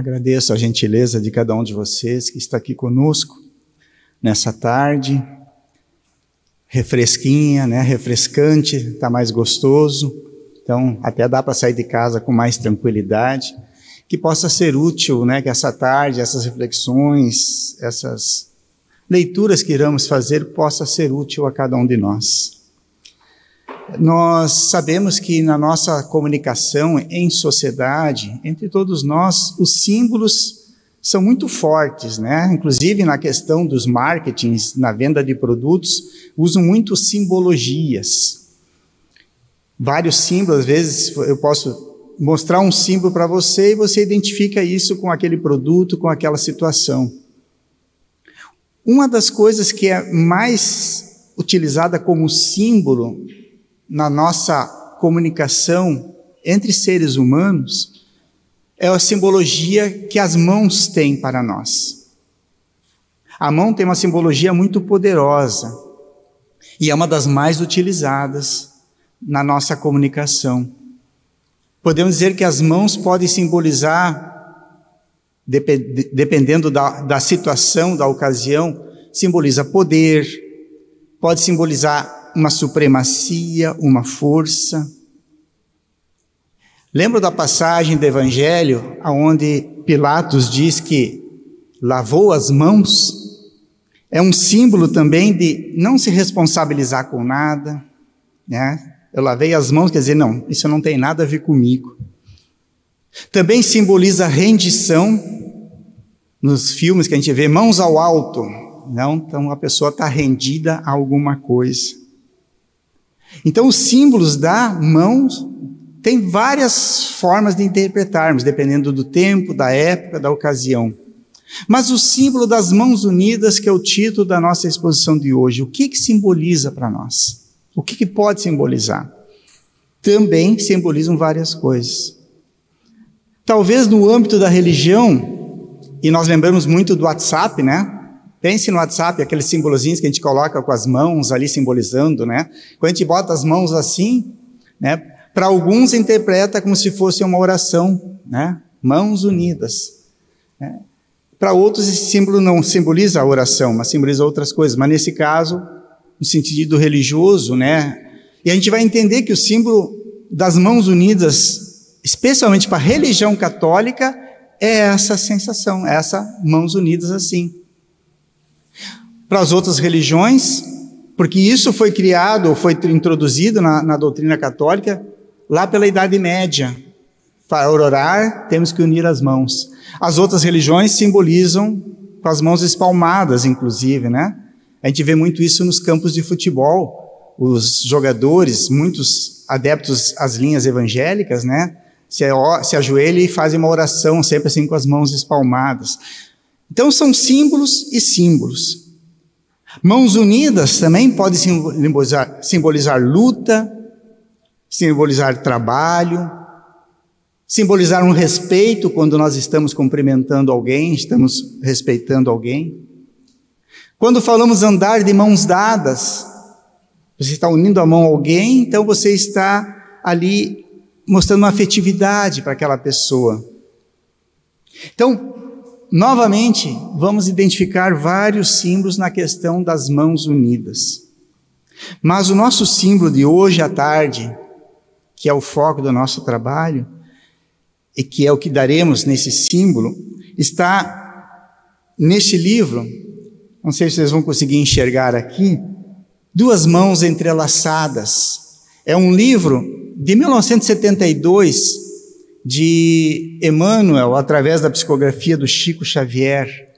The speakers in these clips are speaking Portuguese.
Agradeço a gentileza de cada um de vocês que está aqui conosco nessa tarde, refresquinha, né? Refrescante, está mais gostoso. Então, até dá para sair de casa com mais tranquilidade. Que possa ser útil, né? Que essa tarde, essas reflexões, essas leituras que iremos fazer possa ser útil a cada um de nós. Nós sabemos que na nossa comunicação em sociedade, entre todos nós, os símbolos são muito fortes, né? Inclusive na questão dos marketings, na venda de produtos, usam muito simbologias. Vários símbolos, às vezes eu posso mostrar um símbolo para você e você identifica isso com aquele produto, com aquela situação. Uma das coisas que é mais utilizada como símbolo na nossa comunicação entre seres humanos é a simbologia que as mãos têm para nós. A mão tem uma simbologia muito poderosa e é uma das mais utilizadas na nossa comunicação. Podemos dizer que as mãos podem simbolizar, dependendo da, da situação, da ocasião, simboliza poder, pode simbolizar uma supremacia, uma força. Lembra da passagem do Evangelho, onde Pilatos diz que lavou as mãos? É um símbolo também de não se responsabilizar com nada, né? Eu lavei as mãos, quer dizer, não, isso não tem nada a ver comigo. Também simboliza rendição, nos filmes que a gente vê, mãos ao alto, não? Então a pessoa está rendida a alguma coisa. Então, os símbolos da mão têm várias formas de interpretarmos, dependendo do tempo, da época, da ocasião. Mas o símbolo das mãos unidas, que é o título da nossa exposição de hoje, o que, que simboliza para nós? O que, que pode simbolizar? Também simbolizam várias coisas. Talvez no âmbito da religião, e nós lembramos muito do WhatsApp, né? Pense no WhatsApp, aqueles simbolozinhos que a gente coloca com as mãos ali simbolizando, né? Quando a gente bota as mãos assim, né? Para alguns interpreta como se fosse uma oração, né? Mãos unidas. Né? Para outros esse símbolo não simboliza a oração, mas simboliza outras coisas. Mas nesse caso, no sentido religioso, né? E a gente vai entender que o símbolo das mãos unidas, especialmente para a religião católica, é essa sensação, é essa mãos unidas assim para as outras religiões, porque isso foi criado, foi introduzido na, na doutrina católica lá pela Idade Média. Para orar, temos que unir as mãos. As outras religiões simbolizam com as mãos espalmadas, inclusive, né? A gente vê muito isso nos campos de futebol. Os jogadores, muitos adeptos às linhas evangélicas, né? Se, se ajoelham e fazem uma oração sempre assim com as mãos espalmadas. Então são símbolos e símbolos. Mãos unidas também pode simbolizar, simbolizar luta, simbolizar trabalho, simbolizar um respeito quando nós estamos cumprimentando alguém, estamos respeitando alguém. Quando falamos andar de mãos dadas, você está unindo a mão a alguém, então você está ali mostrando uma afetividade para aquela pessoa. Então, Novamente, vamos identificar vários símbolos na questão das mãos unidas. Mas o nosso símbolo de hoje à tarde, que é o foco do nosso trabalho, e que é o que daremos nesse símbolo, está neste livro, não sei se vocês vão conseguir enxergar aqui, duas mãos entrelaçadas. É um livro de 1972 de Emmanuel através da psicografia do Chico Xavier.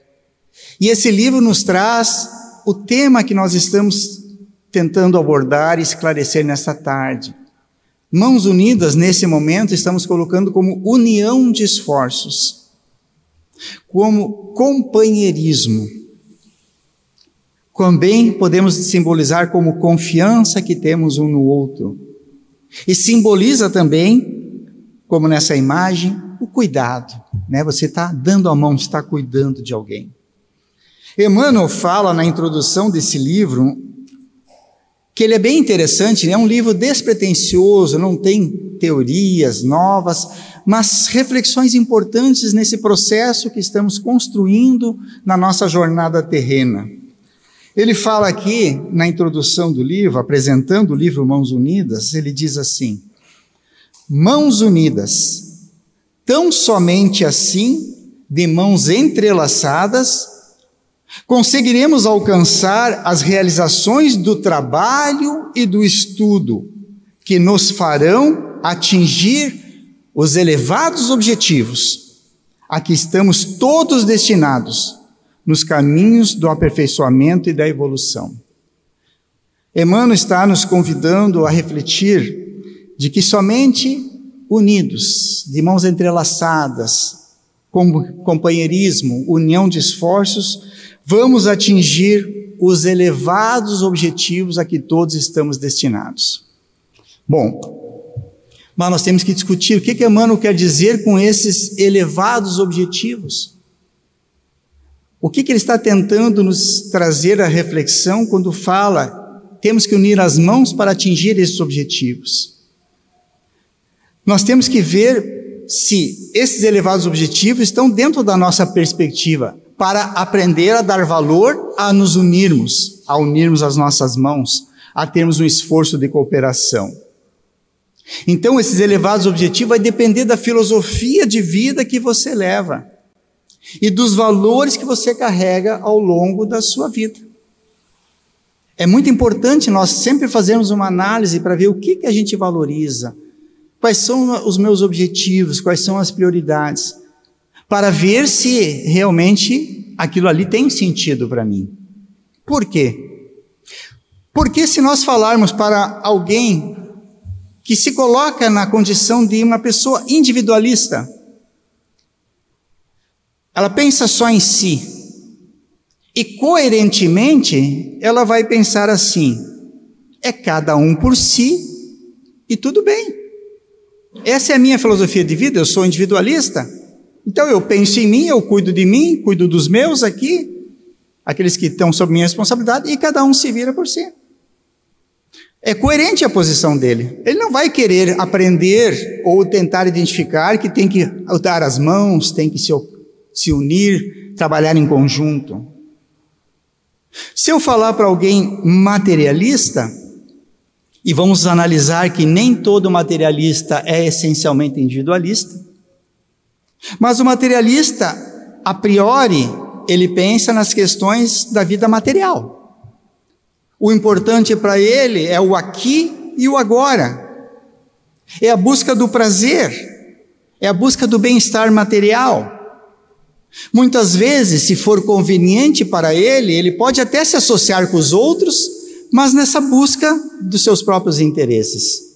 E esse livro nos traz o tema que nós estamos tentando abordar e esclarecer nesta tarde. Mãos unidas, nesse momento, estamos colocando como união de esforços, como companheirismo. Também podemos simbolizar como confiança que temos um no outro. E simboliza também como nessa imagem, o cuidado. Né? Você está dando a mão, está cuidando de alguém. Emmanuel fala na introdução desse livro que ele é bem interessante, é um livro despretensioso, não tem teorias novas, mas reflexões importantes nesse processo que estamos construindo na nossa jornada terrena. Ele fala aqui, na introdução do livro, apresentando o livro Mãos Unidas, ele diz assim: Mãos unidas, tão somente assim, de mãos entrelaçadas, conseguiremos alcançar as realizações do trabalho e do estudo que nos farão atingir os elevados objetivos a que estamos todos destinados nos caminhos do aperfeiçoamento e da evolução. Emmanuel está nos convidando a refletir de que somente unidos, de mãos entrelaçadas, com companheirismo, união de esforços, vamos atingir os elevados objetivos a que todos estamos destinados. Bom, mas nós temos que discutir o que, que Emmanuel quer dizer com esses elevados objetivos. O que, que ele está tentando nos trazer à reflexão quando fala temos que unir as mãos para atingir esses objetivos? Nós temos que ver se esses elevados objetivos estão dentro da nossa perspectiva para aprender a dar valor a nos unirmos, a unirmos as nossas mãos, a termos um esforço de cooperação. Então, esses elevados objetivos vai depender da filosofia de vida que você leva e dos valores que você carrega ao longo da sua vida. É muito importante nós sempre fazermos uma análise para ver o que, que a gente valoriza, quais são os meus objetivos, quais são as prioridades, para ver se realmente aquilo ali tem sentido para mim. Por quê? Porque se nós falarmos para alguém que se coloca na condição de uma pessoa individualista, ela pensa só em si. E coerentemente, ela vai pensar assim: é cada um por si e tudo bem. Essa é a minha filosofia de vida, eu sou individualista. Então eu penso em mim, eu cuido de mim, cuido dos meus aqui, aqueles que estão sob minha responsabilidade, e cada um se vira por si. É coerente a posição dele. Ele não vai querer aprender ou tentar identificar que tem que dar as mãos, tem que se se unir, trabalhar em conjunto. Se eu falar para alguém materialista, e vamos analisar que nem todo materialista é essencialmente individualista, mas o materialista, a priori, ele pensa nas questões da vida material. O importante para ele é o aqui e o agora. É a busca do prazer, é a busca do bem-estar material. Muitas vezes, se for conveniente para ele, ele pode até se associar com os outros, mas nessa busca dos seus próprios interesses.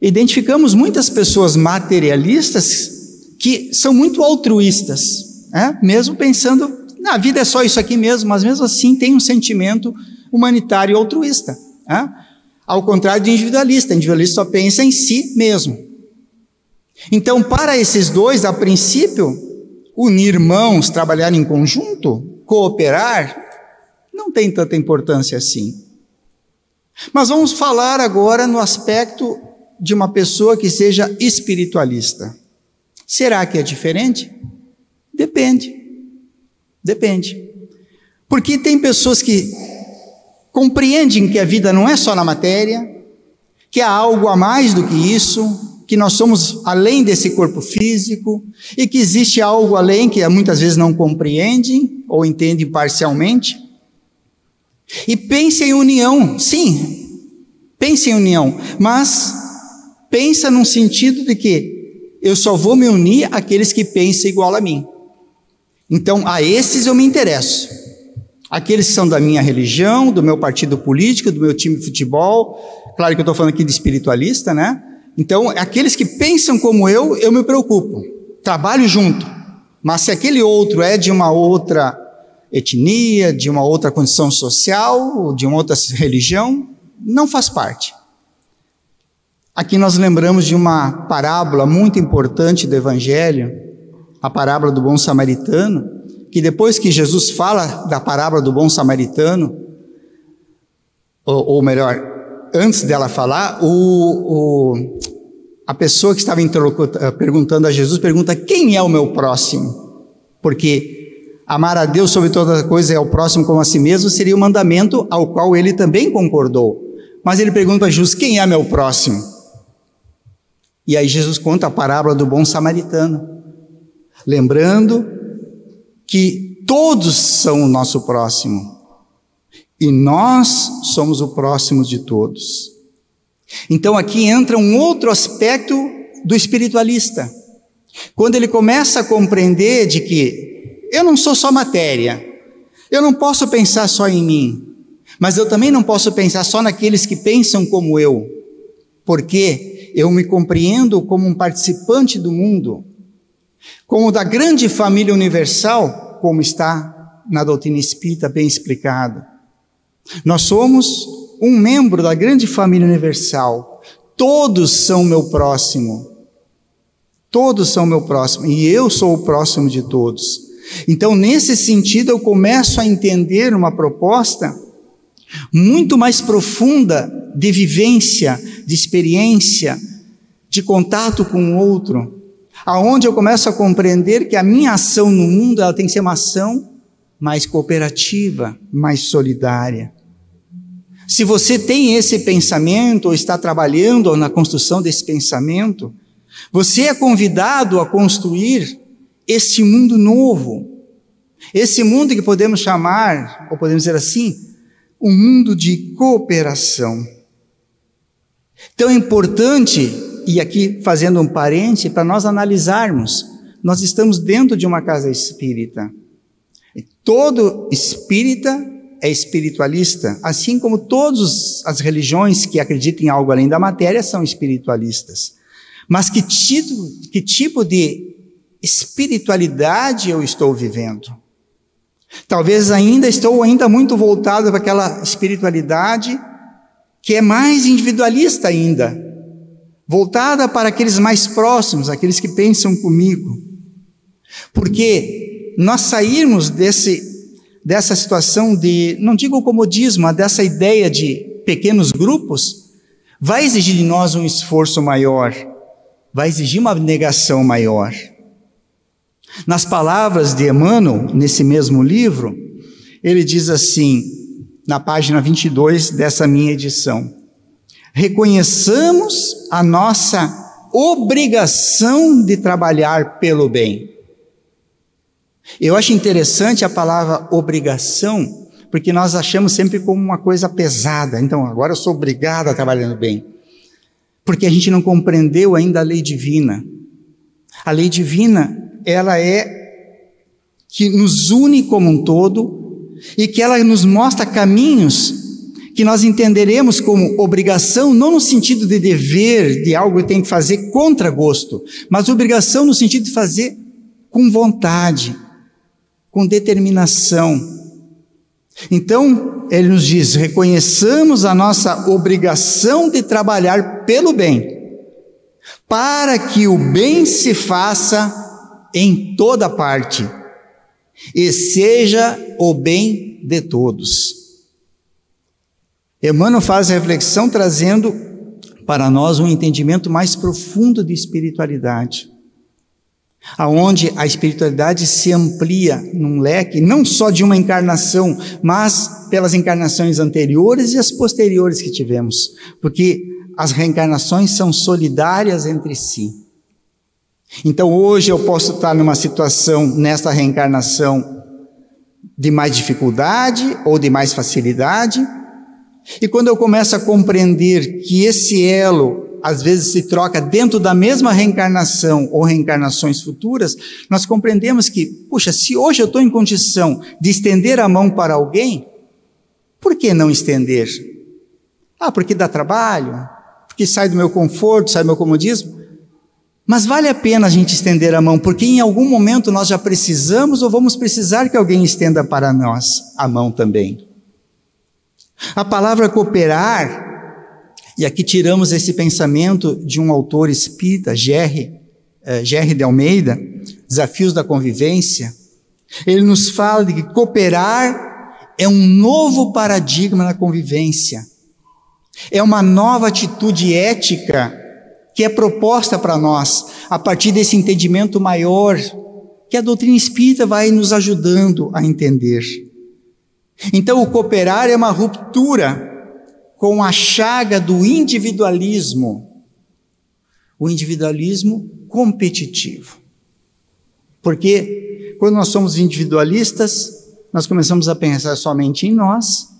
Identificamos muitas pessoas materialistas que são muito altruístas, né? mesmo pensando, na vida é só isso aqui mesmo, mas mesmo assim tem um sentimento humanitário altruísta. Né? Ao contrário de individualista, individualista só pensa em si mesmo. Então, para esses dois, a princípio, unir mãos, trabalhar em conjunto, cooperar, não tem tanta importância assim. Mas vamos falar agora no aspecto de uma pessoa que seja espiritualista. Será que é diferente? Depende. Depende. Porque tem pessoas que compreendem que a vida não é só na matéria, que há algo a mais do que isso, que nós somos além desse corpo físico e que existe algo além que muitas vezes não compreendem ou entendem parcialmente. E pense em união, sim, pense em união, mas pensa num sentido de que eu só vou me unir àqueles que pensam igual a mim. Então, a esses eu me interesso. Aqueles que são da minha religião, do meu partido político, do meu time de futebol. Claro que eu estou falando aqui de espiritualista, né? Então, aqueles que pensam como eu, eu me preocupo, trabalho junto. Mas se aquele outro é de uma outra etnia, de uma outra condição social, de uma outra religião, não faz parte. Aqui nós lembramos de uma parábola muito importante do Evangelho, a parábola do bom samaritano, que depois que Jesus fala da parábola do bom samaritano, ou, ou melhor, antes dela falar, o, o, a pessoa que estava eh, perguntando a Jesus pergunta: Quem é o meu próximo? Porque amar a Deus sobre todas as coisas é o próximo como a si mesmo seria o mandamento ao qual ele também concordou. Mas ele pergunta a Jesus: Quem é meu próximo? E aí Jesus conta a parábola do bom samaritano, lembrando que todos são o nosso próximo e nós somos o próximo de todos. Então aqui entra um outro aspecto do espiritualista. Quando ele começa a compreender de que eu não sou só matéria, eu não posso pensar só em mim, mas eu também não posso pensar só naqueles que pensam como eu, porque eu me compreendo como um participante do mundo, como da grande família universal, como está na doutrina espírita bem explicado. Nós somos um membro da grande família universal. Todos são meu próximo. Todos são meu próximo. E eu sou o próximo de todos. Então, nesse sentido, eu começo a entender uma proposta muito mais profunda de vivência, de experiência, de contato com o outro, aonde eu começo a compreender que a minha ação no mundo ela tem que ser uma ação mais cooperativa, mais solidária. Se você tem esse pensamento ou está trabalhando na construção desse pensamento, você é convidado a construir este mundo novo. Esse mundo que podemos chamar, ou podemos dizer assim, um mundo de cooperação. É importante, e aqui fazendo um parente, para nós analisarmos, nós estamos dentro de uma casa espírita. Todo espírita é espiritualista, assim como todas as religiões que acreditam em algo além da matéria são espiritualistas. Mas que tipo, que tipo de espiritualidade eu estou vivendo? Talvez ainda estou ainda muito voltado para aquela espiritualidade que é mais individualista ainda, voltada para aqueles mais próximos, aqueles que pensam comigo. Porque nós sairmos desse dessa situação de, não digo comodismo, mas dessa ideia de pequenos grupos, vai exigir de nós um esforço maior, vai exigir uma negação maior. Nas palavras de Emmanuel, nesse mesmo livro, ele diz assim, na página 22 dessa minha edição: reconheçamos a nossa obrigação de trabalhar pelo bem. Eu acho interessante a palavra obrigação, porque nós achamos sempre como uma coisa pesada. Então, agora eu sou obrigado a trabalhar no bem. Porque a gente não compreendeu ainda a lei divina. A lei divina, ela é que nos une como um todo e que ela nos mostra caminhos que nós entenderemos como obrigação, não no sentido de dever, de algo que tem que fazer contra gosto, mas obrigação no sentido de fazer com vontade, com determinação. Então, ele nos diz: reconheçamos a nossa obrigação de trabalhar pelo bem, para que o bem se faça em toda parte e seja o bem de todos. Emmanuel faz reflexão trazendo para nós um entendimento mais profundo de espiritualidade aonde a espiritualidade se amplia num leque não só de uma encarnação, mas pelas encarnações anteriores e as posteriores que tivemos, porque as reencarnações são solidárias entre si. Então hoje eu posso estar numa situação nesta reencarnação de mais dificuldade ou de mais facilidade, e quando eu começo a compreender que esse elo às vezes se troca dentro da mesma reencarnação ou reencarnações futuras, nós compreendemos que, puxa, se hoje eu estou em condição de estender a mão para alguém, por que não estender? Ah, porque dá trabalho, porque sai do meu conforto, sai do meu comodismo. Mas vale a pena a gente estender a mão, porque em algum momento nós já precisamos ou vamos precisar que alguém estenda para nós a mão também. A palavra cooperar e aqui tiramos esse pensamento de um autor espírita, Gerry, eh, de Almeida, Desafios da Convivência. Ele nos fala de que cooperar é um novo paradigma na convivência. É uma nova atitude ética que é proposta para nós a partir desse entendimento maior que a doutrina espírita vai nos ajudando a entender. Então, o cooperar é uma ruptura com a chaga do individualismo, o individualismo competitivo. Porque quando nós somos individualistas, nós começamos a pensar somente em nós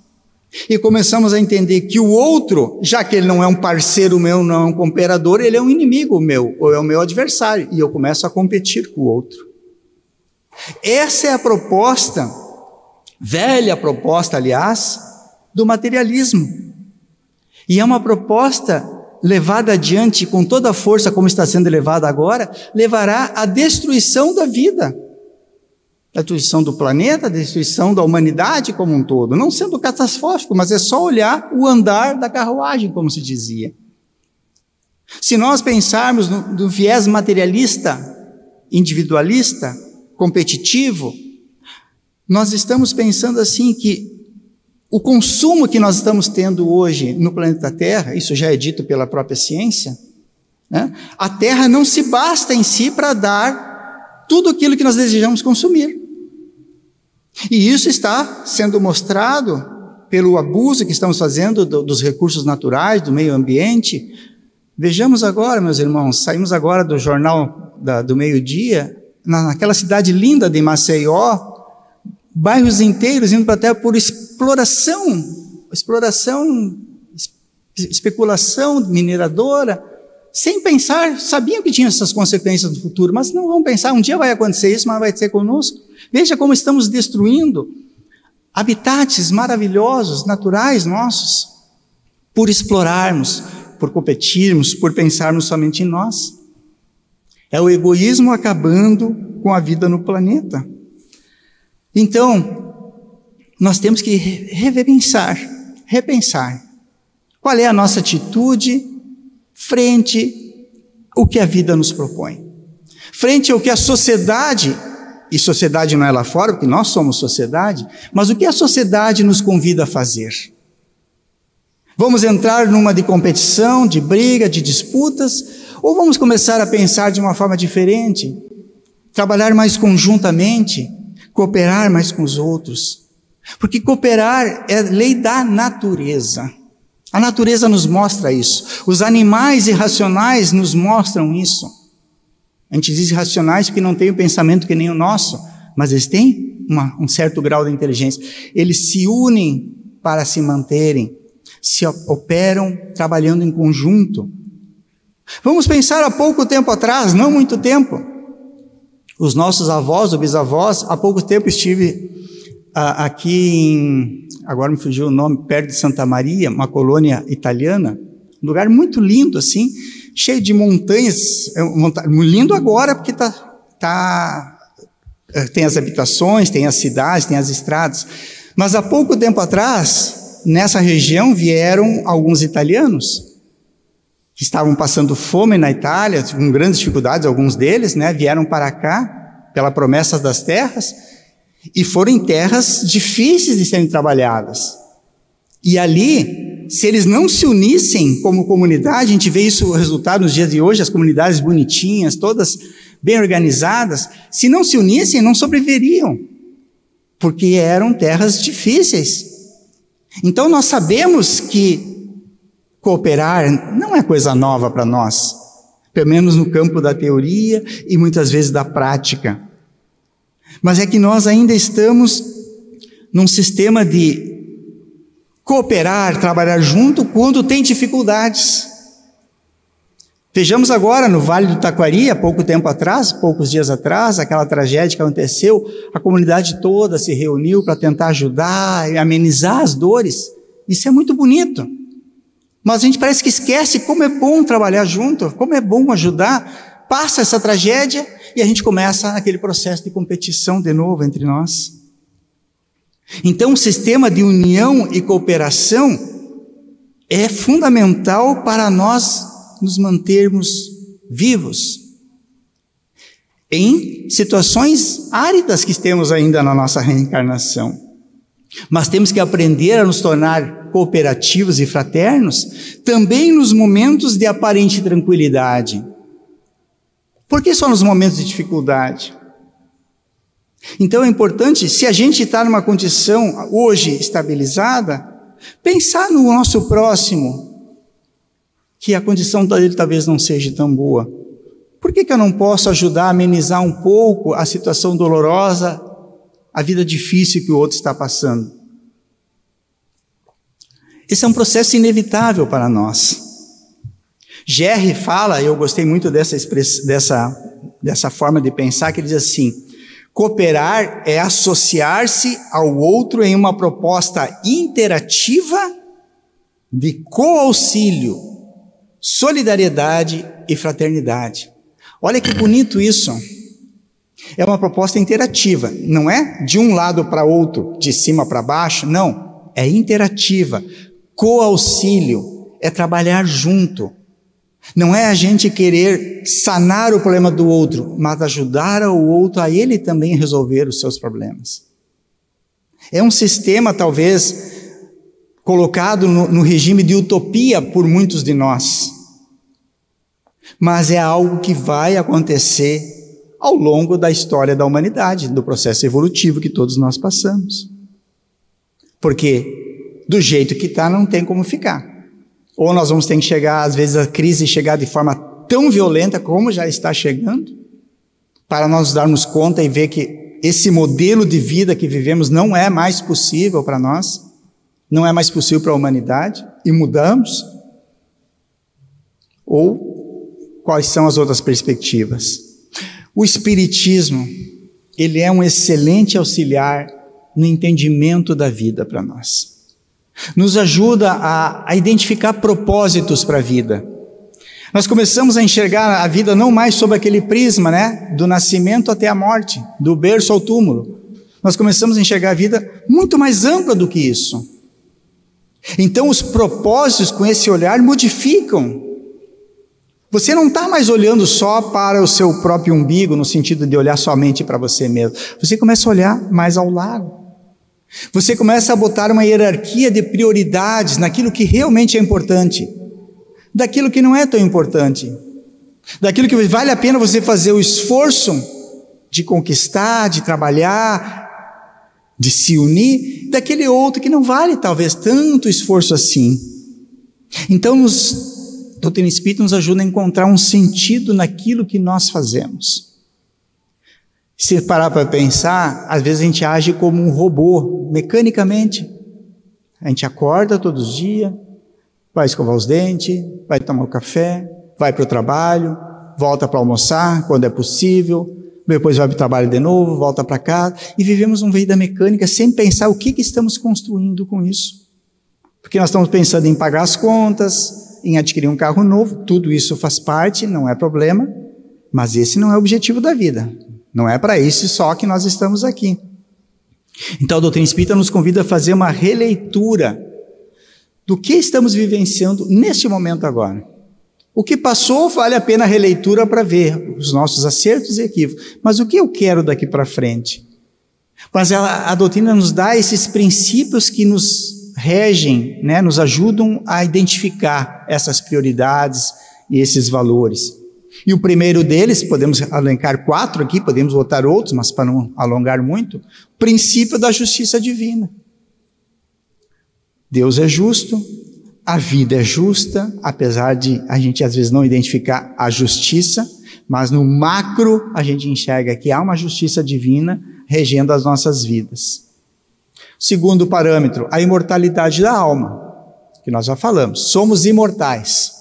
e começamos a entender que o outro, já que ele não é um parceiro meu, não é um cooperador, ele é um inimigo meu, ou é o meu adversário, e eu começo a competir com o outro. Essa é a proposta, velha proposta, aliás, do materialismo. E é uma proposta levada adiante com toda a força, como está sendo levada agora, levará à destruição da vida destruição do planeta, a destruição da humanidade como um todo, não sendo catastrófico, mas é só olhar o andar da carruagem, como se dizia. Se nós pensarmos no, no viés materialista, individualista, competitivo, nós estamos pensando assim que o consumo que nós estamos tendo hoje no planeta Terra, isso já é dito pela própria ciência, né? a Terra não se basta em si para dar tudo aquilo que nós desejamos consumir. E isso está sendo mostrado pelo abuso que estamos fazendo do, dos recursos naturais, do meio ambiente. Vejamos agora, meus irmãos, saímos agora do jornal da, do meio-dia, na, naquela cidade linda de Maceió, bairros inteiros indo para a terra por exploração, exploração, especulação mineradora, sem pensar, sabiam que tinha essas consequências no futuro, mas não vão pensar, um dia vai acontecer isso, mas vai ser conosco. Veja como estamos destruindo habitats maravilhosos, naturais nossos, por explorarmos, por competirmos, por pensarmos somente em nós. É o egoísmo acabando com a vida no planeta. Então, nós temos que repensar, repensar. Qual é a nossa atitude frente ao que a vida nos propõe, frente ao que a sociedade, e sociedade não é lá fora, porque nós somos sociedade, mas o que a sociedade nos convida a fazer. Vamos entrar numa de competição, de briga, de disputas, ou vamos começar a pensar de uma forma diferente, trabalhar mais conjuntamente, cooperar mais com os outros. Porque cooperar é lei da natureza. A natureza nos mostra isso. Os animais irracionais nos mostram isso. A gente diz irracionais porque não têm o pensamento que nem o nosso, mas eles têm uma, um certo grau de inteligência. Eles se unem para se manterem, se operam trabalhando em conjunto. Vamos pensar há pouco tempo atrás, não muito tempo. Os nossos avós ou bisavós, há pouco tempo estive aqui em agora me fugiu o nome, perto de Santa Maria, uma colônia italiana, um lugar muito lindo assim, cheio de montanhas, é lindo agora porque tá, tá, é, tem as habitações, tem as cidades, tem as estradas, mas há pouco tempo atrás, nessa região vieram alguns italianos, que estavam passando fome na Itália, com grandes dificuldades, alguns deles, né, vieram para cá, pela promessa das terras, e foram em terras difíceis de serem trabalhadas. E ali, se eles não se unissem como comunidade, a gente vê isso o resultado nos dias de hoje, as comunidades bonitinhas, todas bem organizadas, se não se unissem, não sobreviveriam, porque eram terras difíceis. Então nós sabemos que cooperar não é coisa nova para nós, pelo menos no campo da teoria e muitas vezes da prática. Mas é que nós ainda estamos num sistema de cooperar, trabalhar junto quando tem dificuldades. Vejamos agora no Vale do Taquari, há pouco tempo atrás, poucos dias atrás, aquela tragédia que aconteceu, a comunidade toda se reuniu para tentar ajudar e amenizar as dores. Isso é muito bonito. Mas a gente parece que esquece como é bom trabalhar junto, como é bom ajudar. Passa essa tragédia e a gente começa aquele processo de competição de novo entre nós. Então, o sistema de união e cooperação é fundamental para nós nos mantermos vivos em situações áridas que temos ainda na nossa reencarnação. Mas temos que aprender a nos tornar cooperativos e fraternos, também nos momentos de aparente tranquilidade. Por que só nos momentos de dificuldade? Então é importante, se a gente está numa condição hoje estabilizada, pensar no nosso próximo, que a condição dele talvez não seja tão boa. Por que, que eu não posso ajudar a amenizar um pouco a situação dolorosa, a vida difícil que o outro está passando? Esse é um processo inevitável para nós. Jerry fala, eu gostei muito dessa, dessa, dessa forma de pensar, que ele diz assim: cooperar é associar-se ao outro em uma proposta interativa de coauxílio, solidariedade e fraternidade. Olha que bonito isso. É uma proposta interativa, não é de um lado para outro, de cima para baixo, não. É interativa. Coauxílio é trabalhar junto. Não é a gente querer sanar o problema do outro, mas ajudar o outro a ele também resolver os seus problemas. É um sistema, talvez, colocado no, no regime de utopia por muitos de nós mas é algo que vai acontecer ao longo da história da humanidade, do processo evolutivo que todos nós passamos. Porque do jeito que está, não tem como ficar. Ou nós vamos ter que chegar, às vezes, a crise chegar de forma tão violenta como já está chegando, para nós darmos conta e ver que esse modelo de vida que vivemos não é mais possível para nós, não é mais possível para a humanidade, e mudamos. Ou quais são as outras perspectivas. O Espiritismo, ele é um excelente auxiliar no entendimento da vida para nós. Nos ajuda a, a identificar propósitos para a vida. Nós começamos a enxergar a vida não mais sob aquele prisma, né? Do nascimento até a morte, do berço ao túmulo. Nós começamos a enxergar a vida muito mais ampla do que isso. Então, os propósitos com esse olhar modificam você não está mais olhando só para o seu próprio umbigo, no sentido de olhar somente para você mesmo. Você começa a olhar mais ao lado. Você começa a botar uma hierarquia de prioridades naquilo que realmente é importante, daquilo que não é tão importante, daquilo que vale a pena você fazer o esforço de conquistar, de trabalhar, de se unir, daquele outro que não vale talvez tanto esforço assim. Então, nos doutrina espírita nos ajuda a encontrar um sentido naquilo que nós fazemos. Se parar para pensar, às vezes a gente age como um robô, mecanicamente. A gente acorda todos os dias, vai escovar os dentes, vai tomar o um café, vai para o trabalho, volta para almoçar quando é possível, depois vai para o trabalho de novo, volta para casa, e vivemos uma vida mecânica sem pensar o que, que estamos construindo com isso. Porque nós estamos pensando em pagar as contas, em adquirir um carro novo, tudo isso faz parte, não é problema, mas esse não é o objetivo da vida. Não é para isso só que nós estamos aqui. Então a doutrina espírita nos convida a fazer uma releitura do que estamos vivenciando neste momento agora. O que passou vale a pena a releitura para ver os nossos acertos e equívocos. Mas o que eu quero daqui para frente? Mas ela, a doutrina nos dá esses princípios que nos regem, né, nos ajudam a identificar essas prioridades e esses valores. E o primeiro deles, podemos alencar quatro aqui, podemos botar outros, mas para não alongar muito, princípio da justiça divina. Deus é justo, a vida é justa, apesar de a gente às vezes não identificar a justiça, mas no macro a gente enxerga que há uma justiça divina regendo as nossas vidas. Segundo parâmetro, a imortalidade da alma, que nós já falamos. Somos imortais.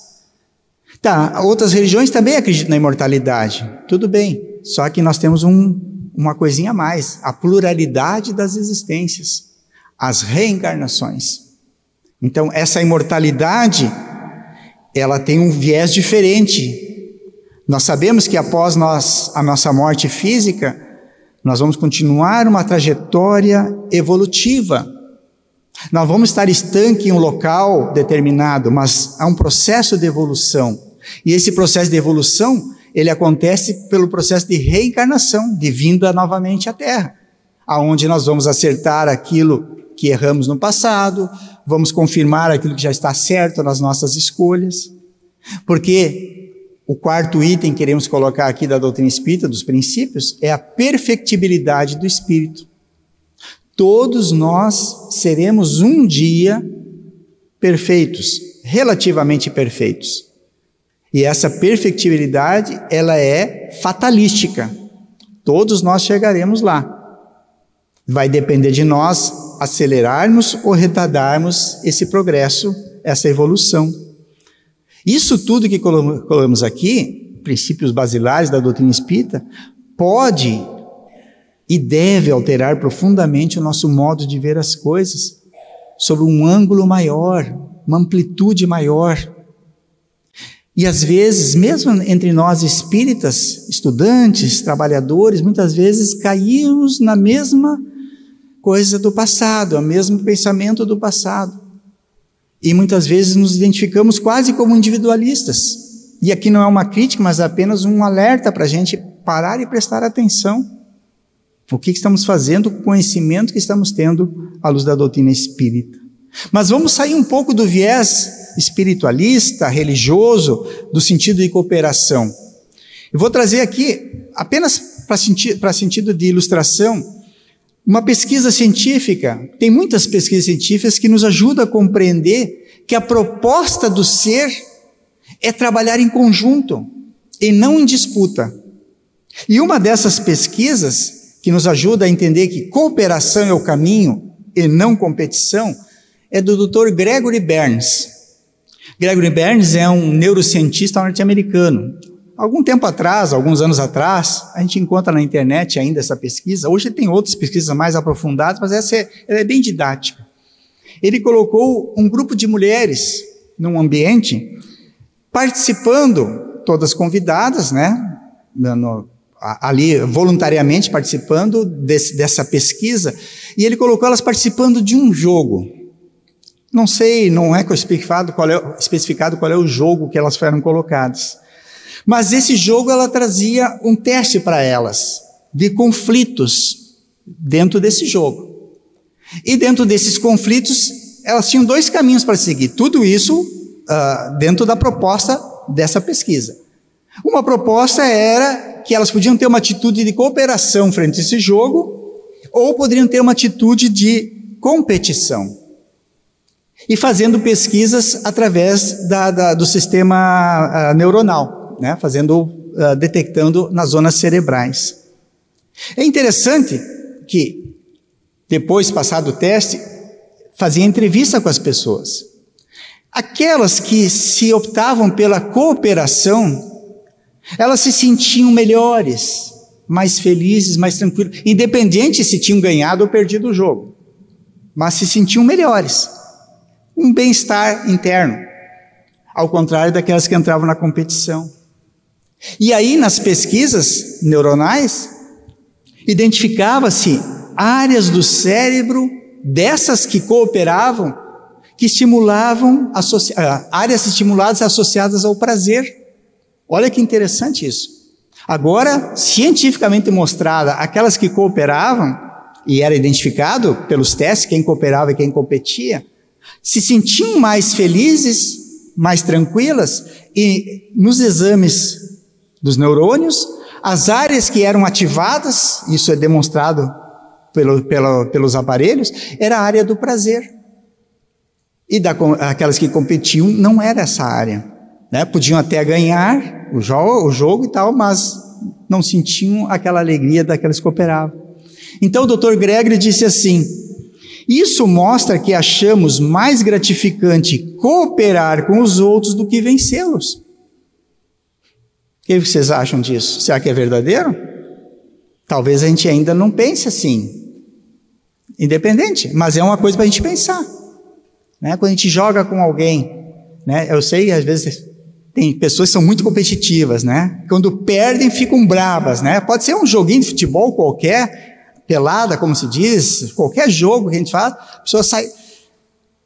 Tá, outras religiões também acreditam na imortalidade. Tudo bem. Só que nós temos um, uma coisinha a mais: a pluralidade das existências, as reencarnações. Então, essa imortalidade, ela tem um viés diferente. Nós sabemos que após nós, a nossa morte física, nós vamos continuar uma trajetória evolutiva. Nós vamos estar estanque em um local determinado, mas há um processo de evolução. E esse processo de evolução, ele acontece pelo processo de reencarnação, de vinda novamente à Terra, aonde nós vamos acertar aquilo que erramos no passado, vamos confirmar aquilo que já está certo nas nossas escolhas, porque o quarto item que queremos colocar aqui da doutrina espírita, dos princípios, é a perfectibilidade do espírito. Todos nós seremos um dia perfeitos, relativamente perfeitos. E essa perfectibilidade, ela é fatalística. Todos nós chegaremos lá. Vai depender de nós acelerarmos ou retardarmos esse progresso, essa evolução. Isso tudo que colocamos aqui, princípios basilares da doutrina espírita, pode e deve alterar profundamente o nosso modo de ver as coisas, sob um ângulo maior, uma amplitude maior. E às vezes, mesmo entre nós espíritas, estudantes, trabalhadores, muitas vezes caímos na mesma coisa do passado, o mesmo pensamento do passado. E muitas vezes nos identificamos quase como individualistas. E aqui não é uma crítica, mas apenas um alerta para a gente parar e prestar atenção. O que estamos fazendo com o conhecimento que estamos tendo à luz da doutrina espírita. Mas vamos sair um pouco do viés espiritualista, religioso, do sentido de cooperação. Eu vou trazer aqui, apenas para senti sentido de ilustração, uma pesquisa científica. Tem muitas pesquisas científicas que nos ajudam a compreender que a proposta do ser é trabalhar em conjunto e não em disputa. E uma dessas pesquisas que nos ajuda a entender que cooperação é o caminho e não competição é do Dr. Gregory Burns. Gregory Burns é um neurocientista norte-americano. Algum tempo atrás, alguns anos atrás, a gente encontra na internet ainda essa pesquisa. Hoje tem outras pesquisas mais aprofundadas, mas essa é, é bem didática. Ele colocou um grupo de mulheres num ambiente, participando, todas convidadas, né? No, ali voluntariamente participando desse, dessa pesquisa, e ele colocou elas participando de um jogo. Não sei, não é especificado qual é, especificado qual é o jogo que elas foram colocadas. Mas esse jogo ela trazia um teste para elas de conflitos dentro desse jogo. E dentro desses conflitos, elas tinham dois caminhos para seguir. Tudo isso uh, dentro da proposta dessa pesquisa. Uma proposta era que elas podiam ter uma atitude de cooperação frente a esse jogo, ou poderiam ter uma atitude de competição e fazendo pesquisas através da, da, do sistema uh, neuronal, né? fazendo, uh, detectando nas zonas cerebrais. É interessante que, depois, passado o teste, fazia entrevista com as pessoas. Aquelas que se optavam pela cooperação, elas se sentiam melhores, mais felizes, mais tranquilas, independente se tinham ganhado ou perdido o jogo, mas se sentiam melhores um bem-estar interno, ao contrário daquelas que entravam na competição. E aí, nas pesquisas neuronais, identificava-se áreas do cérebro dessas que cooperavam, que estimulavam, ah, áreas estimuladas associadas ao prazer. Olha que interessante isso. Agora, cientificamente mostrada, aquelas que cooperavam, e era identificado pelos testes quem cooperava e quem competia, se sentiam mais felizes, mais tranquilas, e nos exames dos neurônios, as áreas que eram ativadas, isso é demonstrado pelo, pelo, pelos aparelhos, era a área do prazer. E da, aquelas que competiam não era essa área. Né? Podiam até ganhar o jogo, o jogo e tal, mas não sentiam aquela alegria daquelas que cooperavam. Então o Dr. Gregory disse assim: isso mostra que achamos mais gratificante cooperar com os outros do que vencê-los. O que vocês acham disso? Será que é verdadeiro? Talvez a gente ainda não pense assim, independente, mas é uma coisa para a gente pensar. Né? Quando a gente joga com alguém, né? eu sei, às vezes tem pessoas que são muito competitivas, né? Quando perdem, ficam bravas, né? Pode ser um joguinho de futebol qualquer, pelada, como se diz, qualquer jogo que a gente faz, a pessoa sai.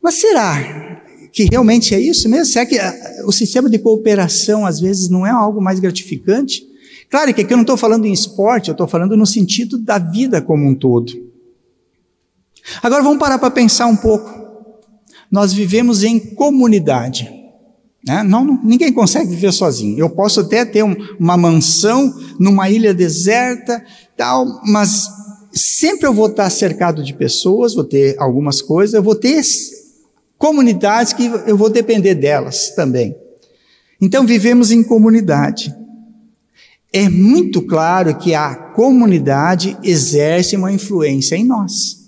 Mas será que realmente é isso mesmo? Será que ah, o sistema de cooperação às vezes não é algo mais gratificante? Claro que aqui eu não estou falando em esporte, eu estou falando no sentido da vida como um todo. Agora vamos parar para pensar um pouco. Nós vivemos em comunidade. Né? Não, ninguém consegue viver sozinho. Eu posso até ter um, uma mansão numa ilha deserta, tal, mas sempre eu vou estar cercado de pessoas, vou ter algumas coisas, eu vou ter comunidades que eu vou depender delas também. Então vivemos em comunidade. É muito claro que a comunidade exerce uma influência em nós.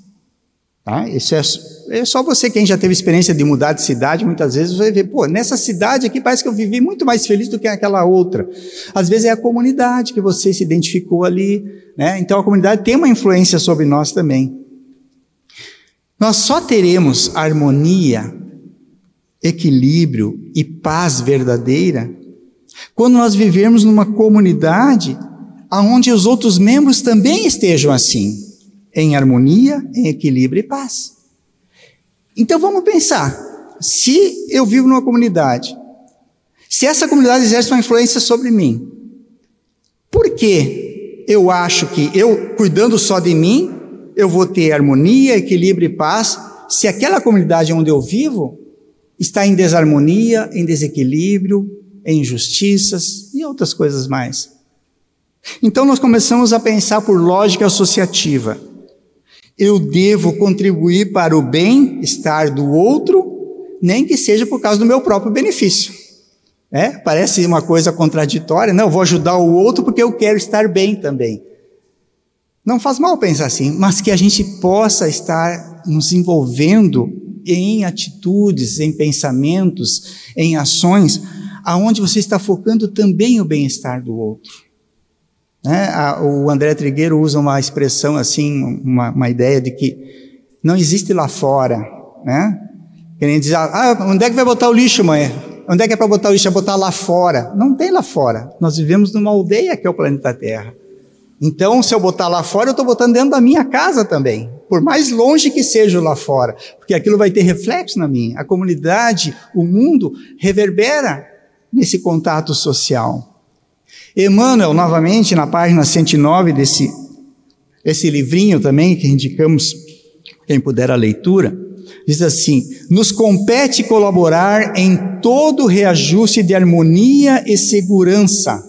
Tá? Isso é, é só você, quem já teve experiência de mudar de cidade, muitas vezes vai ver, pô, nessa cidade aqui parece que eu vivi muito mais feliz do que aquela outra. Às vezes é a comunidade que você se identificou ali, né? Então a comunidade tem uma influência sobre nós também. Nós só teremos harmonia, equilíbrio e paz verdadeira quando nós vivermos numa comunidade onde os outros membros também estejam assim em harmonia, em equilíbrio e paz. Então vamos pensar: se eu vivo numa comunidade, se essa comunidade exerce uma influência sobre mim, por que eu acho que eu, cuidando só de mim, eu vou ter harmonia, equilíbrio e paz, se aquela comunidade onde eu vivo está em desarmonia, em desequilíbrio, em injustiças e outras coisas mais? Então nós começamos a pensar por lógica associativa. Eu devo contribuir para o bem-estar do outro, nem que seja por causa do meu próprio benefício. É? Parece uma coisa contraditória. Não, eu vou ajudar o outro porque eu quero estar bem também. Não faz mal pensar assim, mas que a gente possa estar nos envolvendo em atitudes, em pensamentos, em ações, aonde você está focando também o bem-estar do outro. Né? o André Trigueiro usa uma expressão assim, uma, uma ideia de que não existe lá fora, né? Querendo dizer, ah, onde é que vai botar o lixo, mãe? Onde é que é para botar o lixo? É botar lá fora. Não tem lá fora. Nós vivemos numa aldeia que é o planeta Terra. Então, se eu botar lá fora, eu estou botando dentro da minha casa também. Por mais longe que seja lá fora. Porque aquilo vai ter reflexo na minha. A comunidade, o mundo, reverbera nesse contato social. Emmanuel, novamente, na página 109 desse esse livrinho também, que indicamos quem puder a leitura, diz assim: nos compete colaborar em todo reajuste de harmonia e segurança,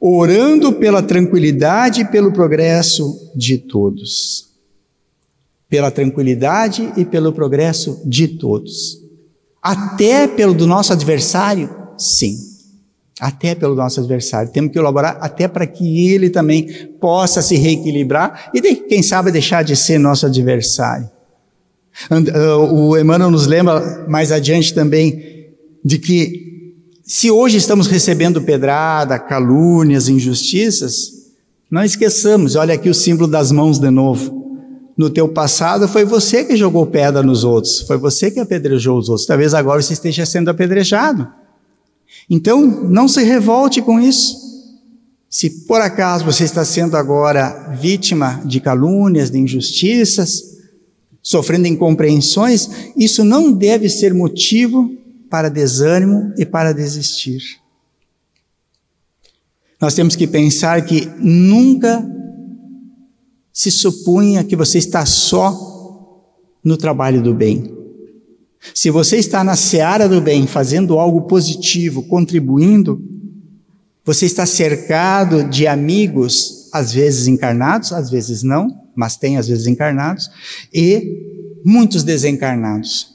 orando pela tranquilidade e pelo progresso de todos. Pela tranquilidade e pelo progresso de todos. Até pelo do nosso adversário? Sim até pelo nosso adversário. Temos que colaborar até para que ele também possa se reequilibrar e, quem sabe, deixar de ser nosso adversário. Uh, o Emmanuel nos lembra mais adiante também de que se hoje estamos recebendo pedrada, calúnias, injustiças, não esqueçamos, olha aqui o símbolo das mãos de novo. No teu passado foi você que jogou pedra nos outros, foi você que apedrejou os outros. Talvez agora você esteja sendo apedrejado. Então, não se revolte com isso. Se por acaso você está sendo agora vítima de calúnias, de injustiças, sofrendo incompreensões, isso não deve ser motivo para desânimo e para desistir. Nós temos que pensar que nunca se supunha que você está só no trabalho do bem. Se você está na seara do bem, fazendo algo positivo, contribuindo, você está cercado de amigos, às vezes encarnados, às vezes não, mas tem às vezes encarnados, e muitos desencarnados,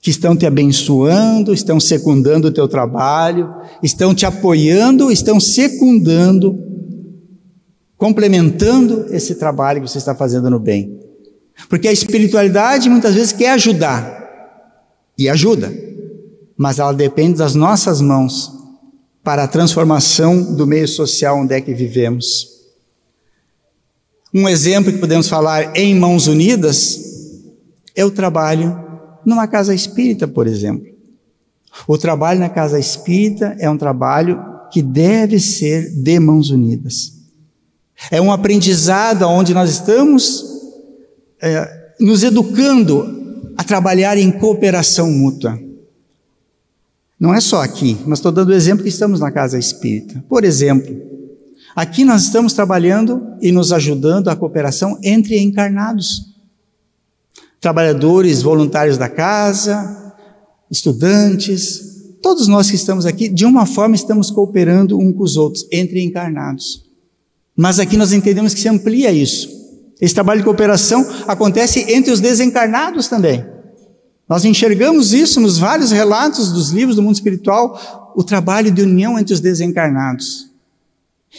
que estão te abençoando, estão secundando o teu trabalho, estão te apoiando, estão secundando, complementando esse trabalho que você está fazendo no bem. Porque a espiritualidade muitas vezes quer ajudar, e ajuda, mas ela depende das nossas mãos para a transformação do meio social onde é que vivemos. Um exemplo que podemos falar em mãos unidas é o trabalho numa casa espírita, por exemplo. O trabalho na casa espírita é um trabalho que deve ser de mãos unidas. É um aprendizado onde nós estamos é, nos educando a trabalhar em cooperação mútua. Não é só aqui, mas estou dando o exemplo que estamos na casa espírita. Por exemplo, aqui nós estamos trabalhando e nos ajudando a cooperação entre encarnados. trabalhadores voluntários da casa, estudantes, todos nós que estamos aqui, de uma forma estamos cooperando um com os outros, entre encarnados. Mas aqui nós entendemos que se amplia isso. Esse trabalho de cooperação acontece entre os desencarnados também. Nós enxergamos isso nos vários relatos dos livros do mundo espiritual, o trabalho de união entre os desencarnados.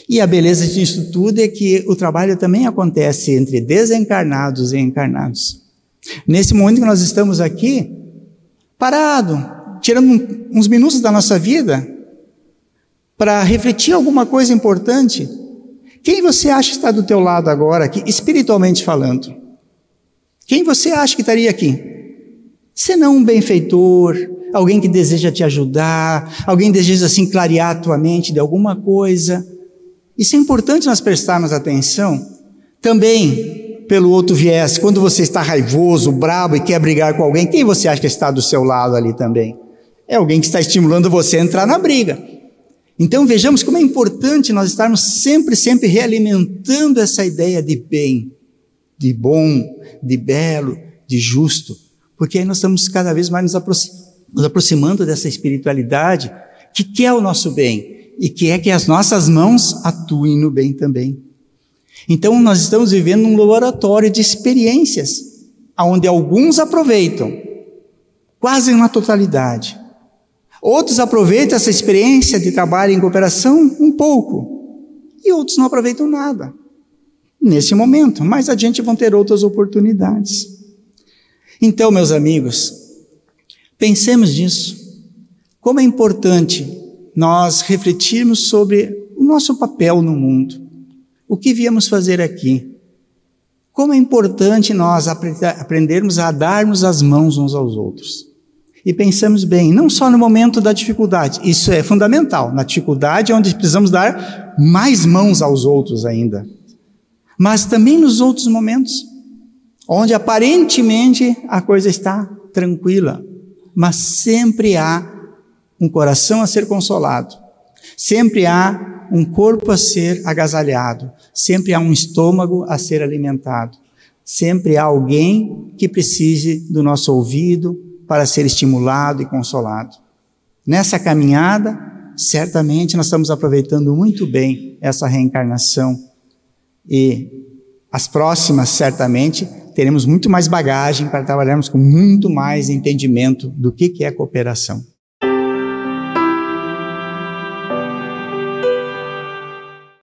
E a beleza disso tudo é que o trabalho também acontece entre desencarnados e encarnados. Nesse momento que nós estamos aqui, parado, tirando uns minutos da nossa vida para refletir alguma coisa importante, quem você acha que está do teu lado agora aqui, espiritualmente falando? Quem você acha que estaria aqui? Senão um benfeitor, alguém que deseja te ajudar, alguém deseja assim clarear a tua mente de alguma coisa. Isso é importante nós prestarmos atenção. Também, pelo outro viés, quando você está raivoso, brabo e quer brigar com alguém, quem você acha que está do seu lado ali também? É alguém que está estimulando você a entrar na briga. Então vejamos como é importante nós estarmos sempre, sempre realimentando essa ideia de bem, de bom, de belo, de justo, porque aí nós estamos cada vez mais nos, aproximando dessa espiritualidade que quer o nosso bem e quer que as nossas mãos atuem no bem também. Então nós estamos vivendo um laboratório de experiências, onde alguns aproveitam, quase na totalidade, Outros aproveitam essa experiência de trabalho em cooperação um pouco, e outros não aproveitam nada nesse momento. Mais adiante vão ter outras oportunidades. Então, meus amigos, pensemos nisso. Como é importante nós refletirmos sobre o nosso papel no mundo, o que viemos fazer aqui. Como é importante nós aprendermos a darmos as mãos uns aos outros. E pensamos bem, não só no momento da dificuldade, isso é fundamental, na dificuldade é onde precisamos dar mais mãos aos outros ainda, mas também nos outros momentos, onde aparentemente a coisa está tranquila, mas sempre há um coração a ser consolado, sempre há um corpo a ser agasalhado, sempre há um estômago a ser alimentado, sempre há alguém que precise do nosso ouvido, para ser estimulado e consolado. Nessa caminhada, certamente nós estamos aproveitando muito bem essa reencarnação e as próximas, certamente, teremos muito mais bagagem para trabalharmos com muito mais entendimento do que é cooperação.